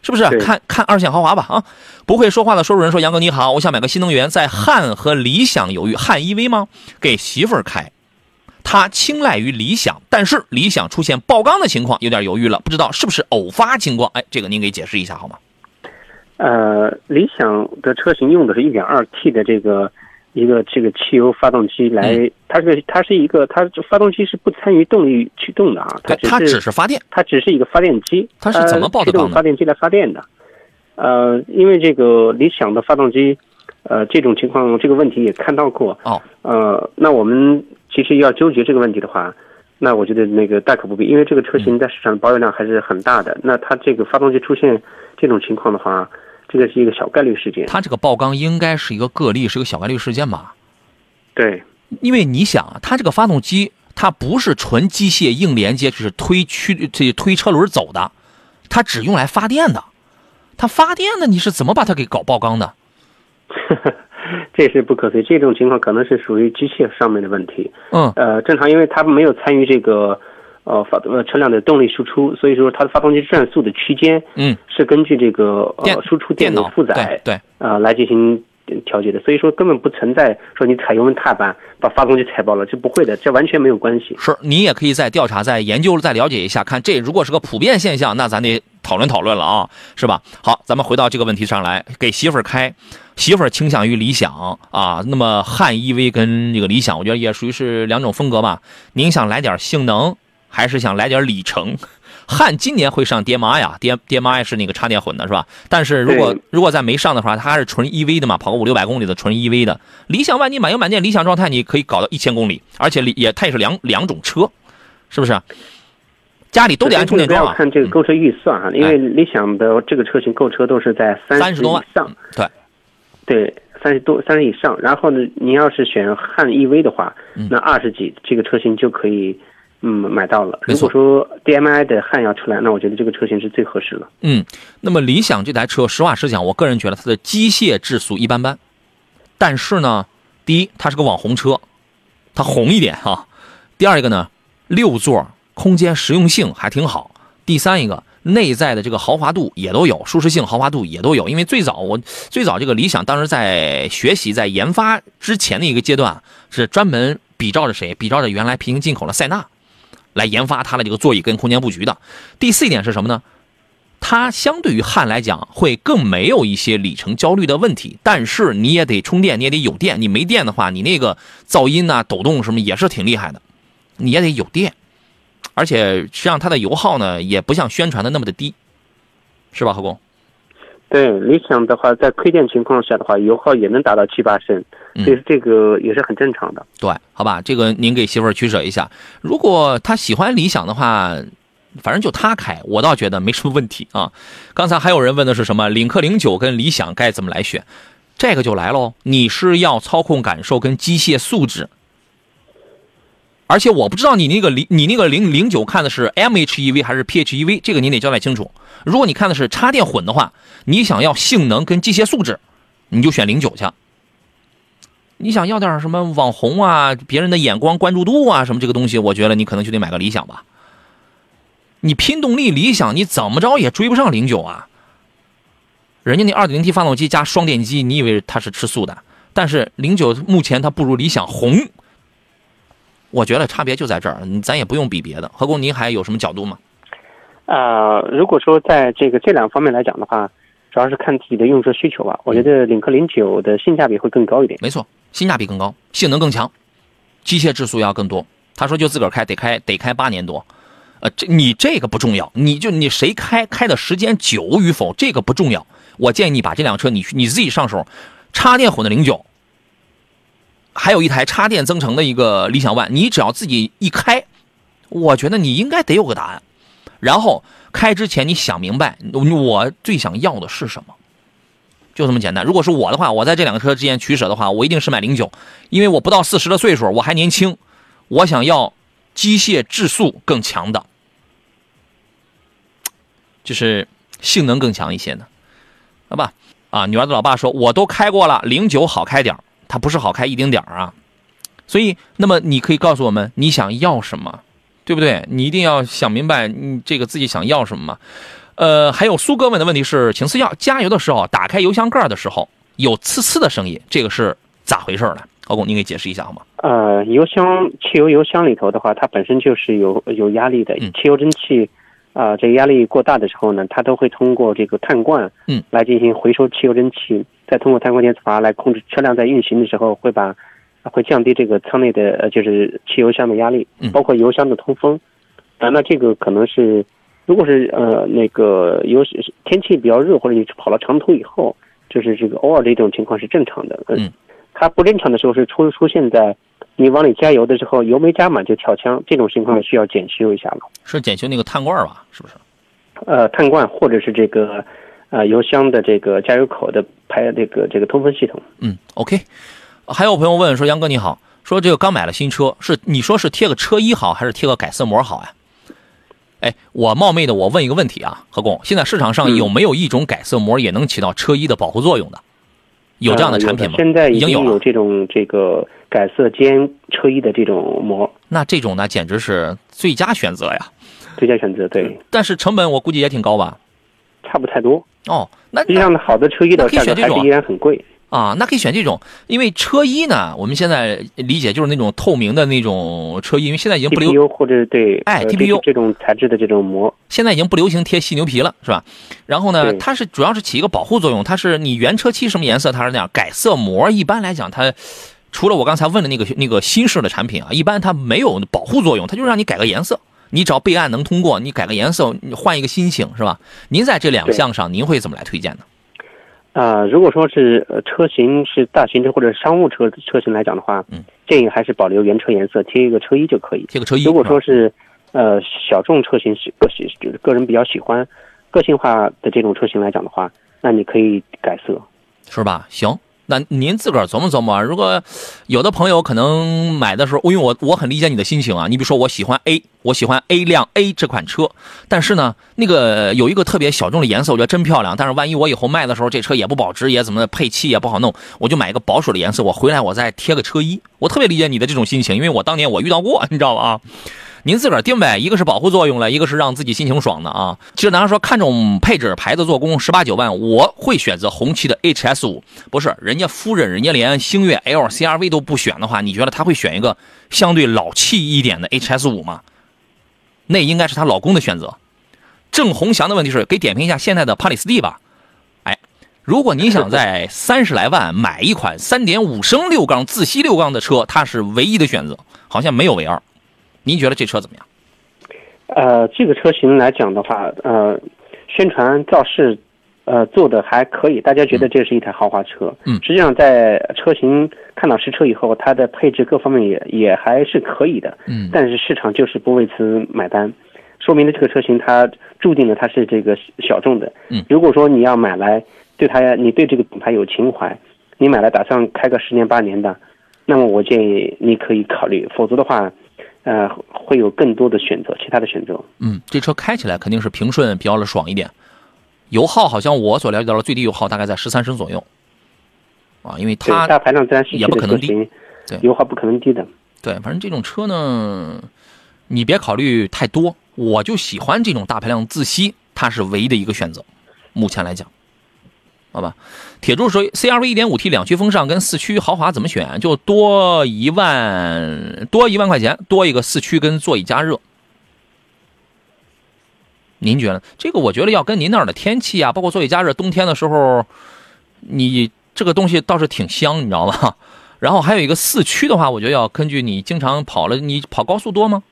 Speaker 1: 是不是？看看二线豪华吧，啊！不会说话的说书人说：“杨哥你好，我想买个新能源，在汉和理想犹豫，汉 EV 吗？给媳妇儿开，他青睐于理想，但是理想出现爆缸的情况，有点犹豫了，不知道是不是偶发情况？哎，这个您给解释一下好吗？
Speaker 2: 呃，理想的车型用的是一点二 T 的这个。一个这个汽油发动机来，它是它是一个，它发动机是不参与动力驱动的啊，它
Speaker 1: 它
Speaker 2: 只
Speaker 1: 是发电，
Speaker 2: 它只是一个发电机，
Speaker 1: 它是怎么爆的
Speaker 2: 缸发电机来发电的，呃，因为这个理想的发动机，呃，这种情况这个问题也看到过。
Speaker 1: 哦，
Speaker 2: 呃，那我们其实要纠结这个问题的话，那我觉得那个大可不必，因为这个车型在市场保有量还是很大的，那它这个发动机出现这种情况的话。这个是一个小概率事件，
Speaker 1: 它这个爆缸应该是一个个例，是个小概率事件吧？
Speaker 2: 对，
Speaker 1: 因为你想啊，它这个发动机它不是纯机械硬连接，就是推驱这推车轮走的，它只用来发电的。它发电的，你是怎么把它给搞爆缸的？
Speaker 2: 这是不可推，这种情况可能是属于机械上面的问题。
Speaker 1: 嗯，
Speaker 2: 呃，正常，因为它没有参与这个。呃，发呃车辆的动力输出，所以说它的发动机转速的区间，
Speaker 1: 嗯，
Speaker 2: 是根据这个呃输出电的负载，
Speaker 1: 对，
Speaker 2: 呃来进行调节的。所以说根本不存在说你踩油门踏板把发动机踩爆了，这不会的，这完全没有关系。
Speaker 1: 是你也可以再调查、再研究、再了解一下，看这如果是个普遍现象，那咱得讨论讨论了啊，是吧？好，咱们回到这个问题上来，给媳妇儿开，媳妇儿倾向于理想啊，那么汉 EV 跟这个理想，我觉得也属于是两种风格吧。您想来点性能？还是想来点里程，汉今年会上爹妈呀爹爹妈呀是那个插电混的，是吧？但是如果如果再没上的话，它还是纯 EV 的嘛，跑个五六百公里的纯 EV 的。理想 ONE 你满油满电，理想状态你可以搞到一千公里，而且也它也是两两种车，是不是？家里都得安充电桩
Speaker 2: 啊。看这个购车预算哈，因为理想的这个车型购车都是在三
Speaker 1: 十多万
Speaker 2: 以上，
Speaker 1: 对，
Speaker 2: 对，三十多三十以上。然后呢，你要是选汉 EV 的话，那二十几这个车型就可以。嗯，买到了。如果说 DMI 的汉要出来，那我觉得这个车型是最合适的。
Speaker 1: 嗯，那么理想这台车，实话实讲，我个人觉得它的机械质素一般般。但是呢，第一，它是个网红车，它红一点哈。第二一个呢，六座空间实用性还挺好。第三一个，内在的这个豪华度也都有，舒适性、豪华度也都有。因为最早我最早这个理想当时在学习、在研发之前的一个阶段，是专门比照着谁？比照着原来平行进口的塞纳。来研发它的这个座椅跟空间布局的。第四一点是什么呢？它相对于汉来讲，会更没有一些里程焦虑的问题。但是你也得充电，你也得有电。你没电的话，你那个噪音呐、抖动什么也是挺厉害的。你也得有电，而且实际上它的油耗呢，也不像宣传的那么的低，是吧，何工？
Speaker 2: 对，理想的话，在亏电情况下的话，油耗也能达到七八升，所以这个也是很正常的。
Speaker 1: 对，好吧，这个您给媳妇儿取舍一下。如果她喜欢理想的话，反正就她开，我倒觉得没什么问题啊。刚才还有人问的是什么？领克零九跟理想该怎么来选？这个就来喽。你是要操控感受跟机械素质？而且我不知道你那个零你那个零零九看的是 MHEV 还是 PHEV，这个你得交代清楚。如果你看的是插电混的话，你想要性能跟机械素质，你就选零九去。你想要点什么网红啊，别人的眼光关注度啊，什么这个东西，我觉得你可能就得买个理想吧。你拼动力，理想你怎么着也追不上零九啊。人家那二点零 T 发动机加双电机，你以为它是吃素的？但是零九目前它不如理想红。我觉得差别就在这儿，咱也不用比别的。何工，您还有什么角度吗？
Speaker 2: 呃，如果说在这个这两方面来讲的话，主要是看自己的用车需求吧。我觉得领克零九的性价比会更高一点。
Speaker 1: 没错，性价比更高，性能更强，机械质素要更多。他说就自个儿开，得开得开八年多。呃，这你这个不重要，你就你谁开开的时间久与否，这个不重要。我建议你把这辆车你你自己上手，插电混的零九。还有一台插电增程的一个理想 ONE，你只要自己一开，我觉得你应该得有个答案。然后开之前你想明白，我最想要的是什么，就这么简单。如果是我的话，我在这两个车之间取舍的话，我一定是买零九，因为我不到四十的岁数，我还年轻，我想要机械质素更强的，就是性能更强一些的，好吧？啊，女儿的老爸说，我都开过了，零九好开点它不是好开一丁点儿啊，所以，那么你可以告诉我们你想要什么，对不对？你一定要想明白，你这个自己想要什么嘛。呃，还有苏哥问的问题是，请赐教加油的时候打开油箱盖的时候有呲呲的声音，这个是咋回事呢？高工，你给解释一下好吗？
Speaker 2: 呃，油箱汽油油箱里头的话，它本身就是有有压力的，汽油蒸汽啊，这个压力过大的时候呢，它都会通过这个碳罐
Speaker 1: 嗯
Speaker 2: 来进行回收汽油蒸汽。再通过碳罐电磁阀来控制车辆在运行的时候，会把会降低这个舱内的呃就是汽油箱的压力，包括油箱的通风。啊，那这个可能是，如果是呃那个油天气比较热，或者你跑了长途以后，就是这个偶尔的一种情况是正常的。
Speaker 1: 嗯，
Speaker 2: 它不正常的时候是出出现在你往里加油的时候，油没加满就跳枪，这种情况需要检修一下了。
Speaker 1: 是检修那个碳罐吧？是不是？
Speaker 2: 呃，碳罐或者是这个。呃，油箱的这个加油口的排这个这个通风系统。
Speaker 1: 嗯，OK。还有朋友问说，杨哥你好，说这个刚买了新车，是你说是贴个车衣好，还是贴个改色膜好呀？哎，我冒昧的我问一个问题啊，何工，现在市场上有没有一种改色膜也能起到车衣的保护作用的？有这样的产品吗？
Speaker 2: 现在已经
Speaker 1: 有
Speaker 2: 这种这个改色兼车衣的这种膜。
Speaker 1: 那这种呢，简直是最佳选择呀！
Speaker 2: 最佳选择，对。
Speaker 1: 但是成本我估计也挺高吧？
Speaker 2: 差不太多。
Speaker 1: 哦，那
Speaker 2: 实际上好的车衣的价格还是依然很贵
Speaker 1: 啊。那可以选这种，因为车衣呢，我们现在理解就是那种透明的那种车衣，因为现在已经不流
Speaker 2: 或者对
Speaker 1: 哎 TPU
Speaker 2: 这种材质的这种膜，
Speaker 1: 现在已经不流行贴犀牛皮了，是吧？然后呢，它是主要是起一个保护作用，它是你原车漆什么颜色，它是那样。改色膜一般来讲，它除了我刚才问的那个那个新式的产品啊，一般它没有保护作用，它就让你改个颜色。你只要备案能通过，你改个颜色，你换一个心情，是吧？您在这两项上，您会怎么来推荐呢？
Speaker 2: 啊，如果说是呃车型是大型车或者商务车车型来讲的话，
Speaker 1: 嗯，
Speaker 2: 建议还是保留原车颜色，贴一个车衣就可以。
Speaker 1: 贴个车衣。
Speaker 2: 如果说是呃小众车型是个喜就是个人比较喜欢个性化的这种车型来讲的话，那你可以改色，
Speaker 1: 是吧？行。那您自个儿琢磨琢磨，如果有的朋友可能买的时候，因为我我很理解你的心情啊。你比如说，我喜欢 A，我喜欢 A 辆 A 这款车，但是呢，那个有一个特别小众的颜色，我觉得真漂亮。但是万一我以后卖的时候，这车也不保值，也怎么配漆也不好弄，我就买一个保守的颜色，我回来我再贴个车衣。我特别理解你的这种心情，因为我当年我遇到过，你知道吧？啊。您自个儿定呗，一个是保护作用了，一个是让自己心情爽的啊。其实，咱说看重配置、牌子、做工，十八九万，我会选择红旗的 HS 五。不是，人家夫人，人家连星越 L、CRV 都不选的话，你觉得他会选一个相对老气一点的 HS 五吗？那应该是她老公的选择。郑红祥的问题是，给点评一下现在的帕里斯蒂吧。哎，如果你想在三十来万买一款三点五升六缸自吸六缸的车，它是唯一的选择，好像没有唯二。您觉得这车怎么样？
Speaker 2: 呃，这个车型来讲的话，呃，宣传造势，呃，做的还可以，大家觉得这是一台豪华车。
Speaker 1: 嗯，
Speaker 2: 实际上在车型看到实车以后，它的配置各方面也也还是可以的。
Speaker 1: 嗯，
Speaker 2: 但是市场就是不为此买单，说明了这个车型它注定了它是这个小众的。
Speaker 1: 嗯，
Speaker 2: 如果说你要买来对它，你对这个品牌有情怀，你买来打算开个十年八年的，那么我建议你可以考虑，否则的话。呃，会有更多的选择，其他的选择。
Speaker 1: 嗯，这车开起来肯定是平顺，比较的爽一点。油耗好像我所了解到的最低油耗大概在十三升左右，啊，因为它
Speaker 2: 大排量自然吸气的车型，
Speaker 1: 对，
Speaker 2: 油耗不可能低的。
Speaker 1: 对，反正这种车呢，你别考虑太多，我就喜欢这种大排量自吸，它是唯一的一个选择。目前来讲，好吧。铁柱说：“CRV 1.5T 两驱风尚跟四驱豪华怎么选？就多一万多一万块钱，多一个四驱跟座椅加热。您觉得这个？我觉得要跟您那儿的天气啊，包括座椅加热，冬天的时候，你这个东西倒是挺香，你知道吗？然后还有一个四驱的话，我觉得要根据你经常跑了，你跑高速多吗？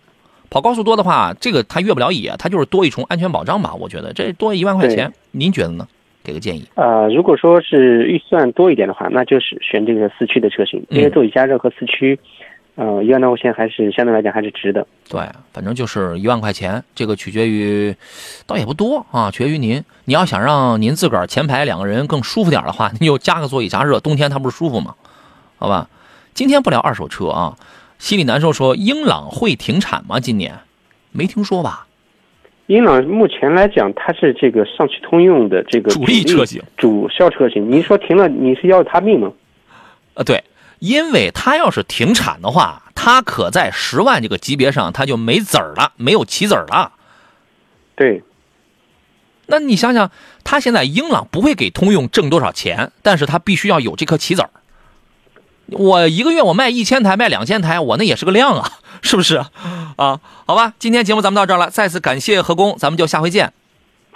Speaker 1: 跑高速多的话，这个它越不了野，它就是多一重安全保障吧。我觉得这多一万块钱，您觉得呢？”给个建议
Speaker 2: 啊，如果说是预算多一点的话，那就是选这个四驱的车型，因为座椅加热和四驱，呃，一万多块钱还是相对来讲还是值的。
Speaker 1: 对，反正就是一万块钱，这个取决于，倒也不多啊，取决于您。你要想让您自个儿前排两个人更舒服点的话，你就加个座椅加热，冬天它不是舒服吗？好吧，今天不聊二手车啊，心里难受。说英朗会停产吗？今年没听说吧？
Speaker 2: 英朗目前来讲，它是这个上汽通用的这个
Speaker 1: 主力车型、
Speaker 2: 主销车型。您说停了，你是要它命吗？
Speaker 1: 呃，对，因为它要是停产的话，它可在十万这个级别上，它就没子儿了，没有棋子儿了。
Speaker 2: 对。
Speaker 1: 那你想想，他现在英朗不会给通用挣多少钱，但是他必须要有这颗棋子儿。我一个月我卖一千台，卖两千台，我那也是个量啊，是不是？啊，好吧，今天节目咱们到这儿了，再次感谢何工，咱们就下回见。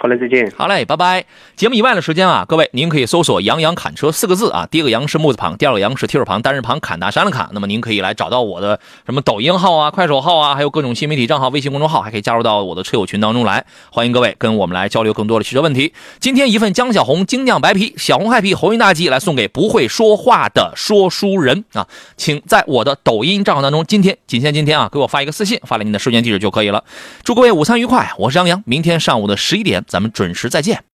Speaker 2: 好嘞，再见。
Speaker 1: 好嘞，拜拜。节目以外的时间啊，各位您可以搜索“杨洋侃车”四个字啊，第一个“杨”是木字旁，第二个“杨”是提手旁，单人旁，侃大山的侃。那么您可以来找到我的什么抖音号啊、快手号啊，还有各种新媒体账号、微信公众号，还可以加入到我的车友群当中来。欢迎各位跟我们来交流更多的汽车问题。今天一份江小红精酿白啤，小红 happy 红运大吉来送给不会说话的说书人啊，请在我的抖音账号当中，今天仅限今天啊，给我发一个私信，发来您的收件地址就可以了。祝各位午餐愉快，我是杨洋，明天上午的十一点咱们准时再见。